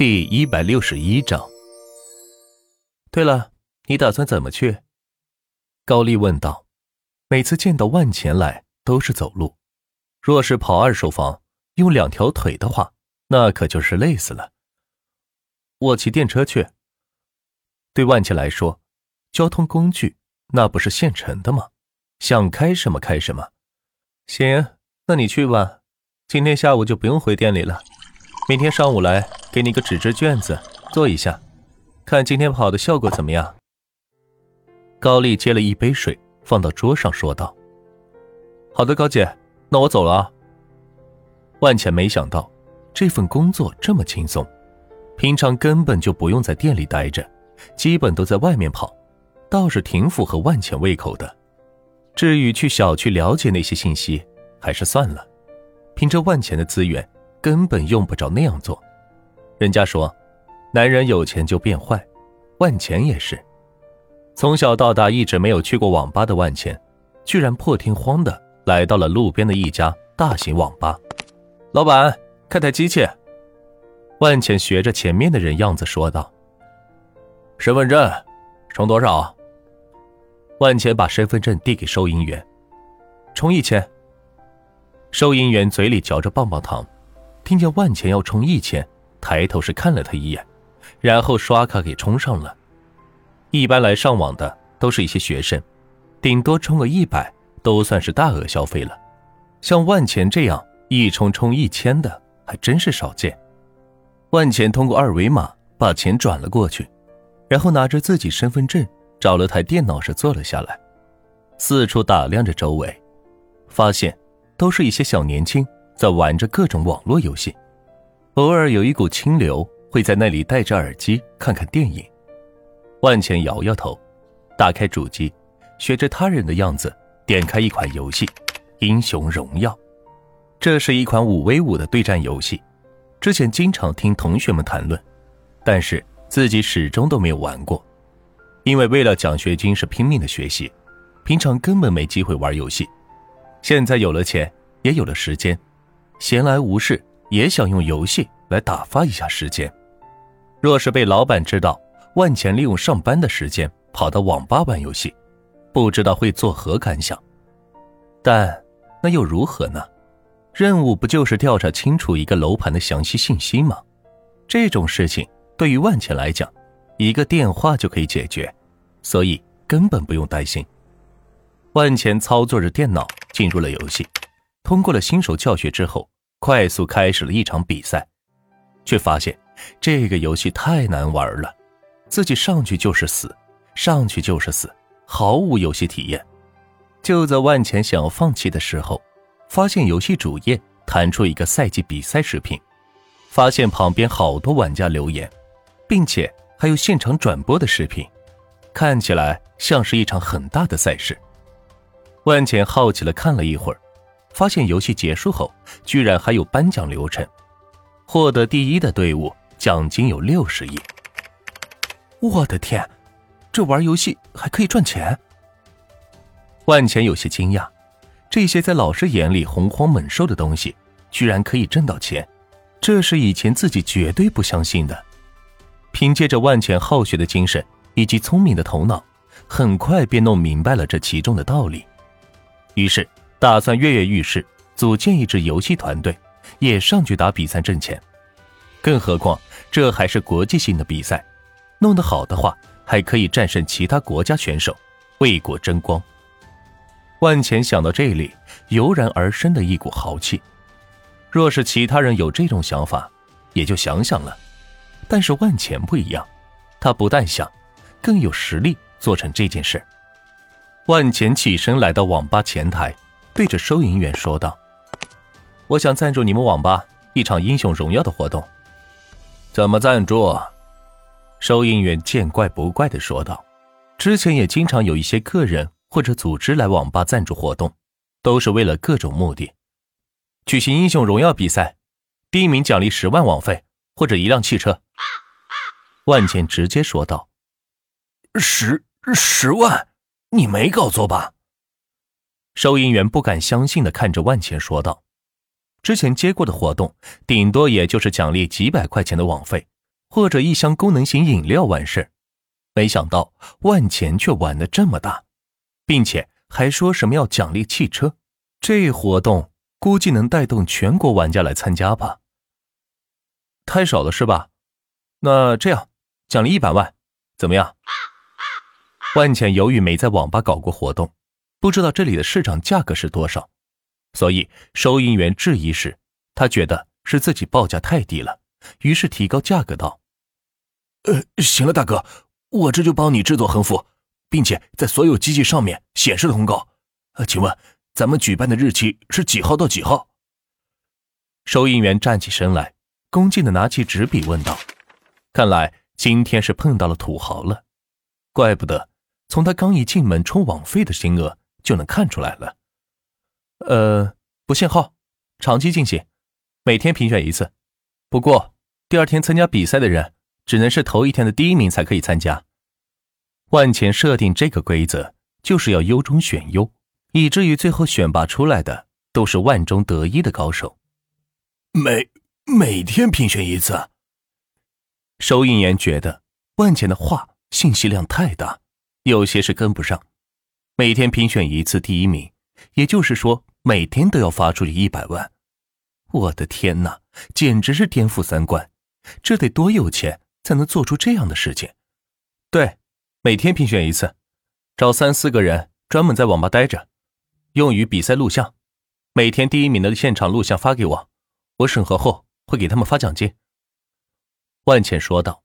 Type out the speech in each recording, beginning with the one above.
第一百六十一章。对了，你打算怎么去？高丽问道。每次见到万钱来都是走路，若是跑二手房，用两条腿的话，那可就是累死了。我骑电车去。对万钱来说，交通工具那不是现成的吗？想开什么开什么。行，那你去吧。今天下午就不用回店里了。明天上午来，给你个纸质卷子做一下，看今天跑的效果怎么样。高丽接了一杯水，放到桌上，说道：“好的，高姐，那我走了。”万茜没想到这份工作这么轻松，平常根本就不用在店里待着，基本都在外面跑，倒是挺符合万茜胃口的。至于去小区了解那些信息，还是算了，凭着万钱的资源。根本用不着那样做，人家说，男人有钱就变坏，万钱也是。从小到大一直没有去过网吧的万钱，居然破天荒的来到了路边的一家大型网吧。老板，开台机器。万钱学着前面的人样子说道：“身份证，充多少？”万钱把身份证递给收银员，充一千。收银员嘴里嚼着棒棒糖。听见万钱要充一千，抬头是看了他一眼，然后刷卡给充上了。一般来上网的都是一些学生，顶多充个一百都算是大额消费了。像万钱这样一充充一千的还真是少见。万钱通过二维码把钱转了过去，然后拿着自己身份证找了台电脑是坐了下来，四处打量着周围，发现都是一些小年轻。在玩着各种网络游戏，偶尔有一股清流会在那里戴着耳机看看电影。万钱摇摇头，打开主机，学着他人的样子点开一款游戏《英雄荣耀》。这是一款五 v 五的对战游戏，之前经常听同学们谈论，但是自己始终都没有玩过，因为为了奖学金是拼命的学习，平常根本没机会玩游戏。现在有了钱，也有了时间。闲来无事，也想用游戏来打发一下时间。若是被老板知道万钱利用上班的时间跑到网吧玩游戏，不知道会作何感想。但那又如何呢？任务不就是调查清楚一个楼盘的详细信息吗？这种事情对于万钱来讲，一个电话就可以解决，所以根本不用担心。万钱操作着电脑进入了游戏。通过了新手教学之后，快速开始了一场比赛，却发现这个游戏太难玩了，自己上去就是死，上去就是死，毫无游戏体验。就在万钱想要放弃的时候，发现游戏主页弹出一个赛季比赛视频，发现旁边好多玩家留言，并且还有现场转播的视频，看起来像是一场很大的赛事。万钱好奇的看了一会儿。发现游戏结束后，居然还有颁奖流程，获得第一的队伍奖金有六十亿。我的天，这玩游戏还可以赚钱！万钱有些惊讶，这些在老师眼里洪荒猛兽的东西，居然可以挣到钱，这是以前自己绝对不相信的。凭借着万钱好学的精神以及聪明的头脑，很快便弄明白了这其中的道理，于是。打算跃跃欲试，组建一支游戏团队，也上去打比赛挣钱。更何况这还是国际性的比赛，弄得好的话，还可以战胜其他国家选手，为国争光。万钱想到这里，油然而生的一股豪气。若是其他人有这种想法，也就想想了。但是万钱不一样，他不但想，更有实力做成这件事。万钱起身来到网吧前台。对着收银员说道：“我想赞助你们网吧一场英雄荣耀的活动，怎么赞助？”收银员见怪不怪的说道：“之前也经常有一些个人或者组织来网吧赞助活动，都是为了各种目的。举行英雄荣耀比赛，第一名奖励十万网费或者一辆汽车。”万茜直接说道：“十十万？你没搞错吧？”收银员不敢相信的看着万钱说道：“之前接过的活动，顶多也就是奖励几百块钱的网费，或者一箱功能型饮料完事没想到万钱却玩的这么大，并且还说什么要奖励汽车，这活动估计能带动全国玩家来参加吧？太少了是吧？那这样奖励一百万，怎么样？万钱由于没在网吧搞过活动，不知道这里的市场价格是多少，所以收银员质疑时，他觉得是自己报价太低了，于是提高价格道：“呃，行了，大哥，我这就帮你制作横幅，并且在所有机器上面显示通告。呃，请问咱们举办的日期是几号到几号？”收银员站起身来，恭敬的拿起纸笔问道：“看来今天是碰到了土豪了，怪不得。”从他刚一进门充网费的金额就能看出来了。呃，不限号，长期进行，每天评选一次。不过第二天参加比赛的人只能是头一天的第一名才可以参加。万钱设定这个规则，就是要优中选优，以至于最后选拔出来的都是万中得一的高手。每每天评选一次。收银员觉得万钱的话信息量太大。有些是跟不上，每天评选一次第一名，也就是说每天都要发出去一百万。我的天哪，简直是颠覆三观！这得多有钱才能做出这样的事情？对，每天评选一次，找三四个人专门在网吧待着，用于比赛录像。每天第一名的现场录像发给我，我审核后会给他们发奖金。万茜说道，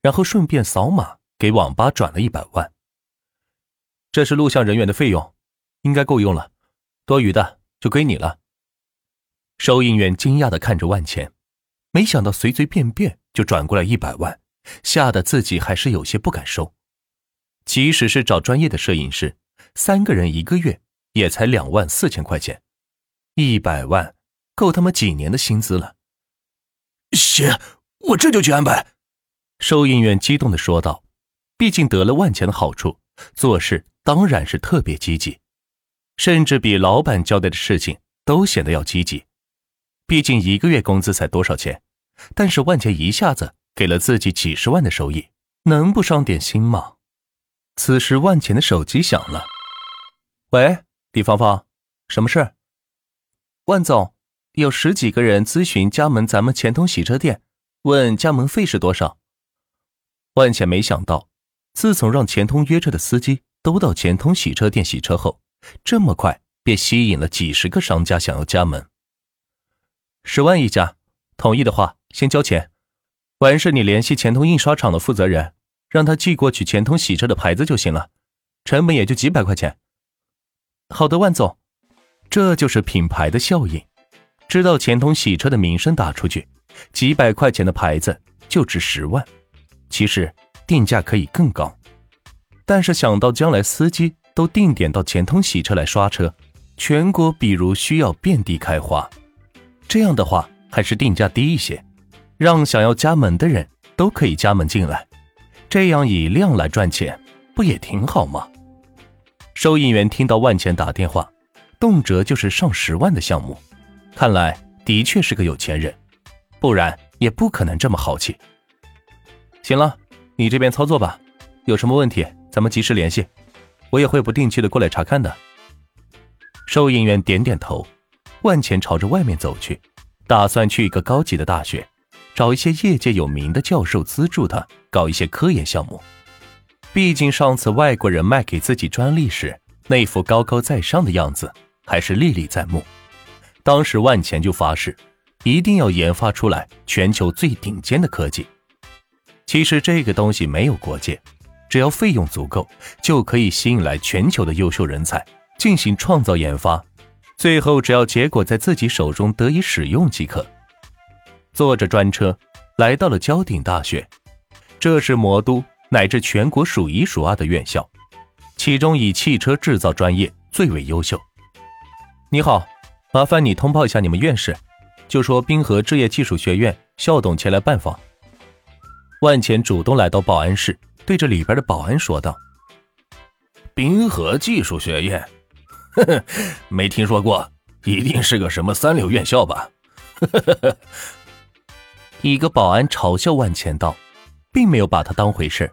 然后顺便扫码给网吧转了一百万。这是录像人员的费用，应该够用了，多余的就归你了。收银员惊讶的看着万钱，没想到随随便便就转过来一百万，吓得自己还是有些不敢收。即使是找专业的摄影师，三个人一个月也才两万四千块钱，一百万够他们几年的薪资了。行，我这就去安排。收银员激动的说道：“毕竟得了万钱的好处，做事。”当然是特别积极，甚至比老板交代的事情都显得要积极。毕竟一个月工资才多少钱，但是万钱一下子给了自己几十万的收益，能不伤点心吗？此时万钱的手机响了，喂，李芳芳，什么事？万总，有十几个人咨询加盟咱们钱通洗车店，问加盟费是多少。万钱没想到，自从让钱通约车的司机。都到钱通洗车店洗车后，这么快便吸引了几十个商家想要加盟。十万一家，同意的话先交钱，完事你联系钱通印刷厂的负责人，让他寄过去钱通洗车的牌子就行了，成本也就几百块钱。好的，万总，这就是品牌的效应，知道钱通洗车的名声打出去，几百块钱的牌子就值十万，其实定价可以更高。但是想到将来司机都定点到钱通洗车来刷车，全国比如需要遍地开花，这样的话还是定价低一些，让想要加盟的人都可以加盟进来，这样以量来赚钱，不也挺好吗？收银员听到万钱打电话，动辄就是上十万的项目，看来的确是个有钱人，不然也不可能这么豪气。行了，你这边操作吧，有什么问题？咱们及时联系，我也会不定期的过来查看的。收银员点点头，万钱朝着外面走去，打算去一个高级的大学，找一些业界有名的教授资助他搞一些科研项目。毕竟上次外国人卖给自己专利时那副高高在上的样子还是历历在目。当时万钱就发誓，一定要研发出来全球最顶尖的科技。其实这个东西没有国界。只要费用足够，就可以吸引来全球的优秀人才进行创造研发，最后只要结果在自己手中得以使用即可。坐着专车来到了交鼎大学，这是魔都乃至全国数一数二的院校，其中以汽车制造专业最为优秀。你好，麻烦你通报一下你们院士，就说滨河职业技术学院校董前来拜访。万钱主动来到保安室。对着里边的保安说道：“滨河技术学院，呵呵，没听说过，一定是个什么三流院校吧？”呵呵呵。一个保安嘲笑万钱道，并没有把他当回事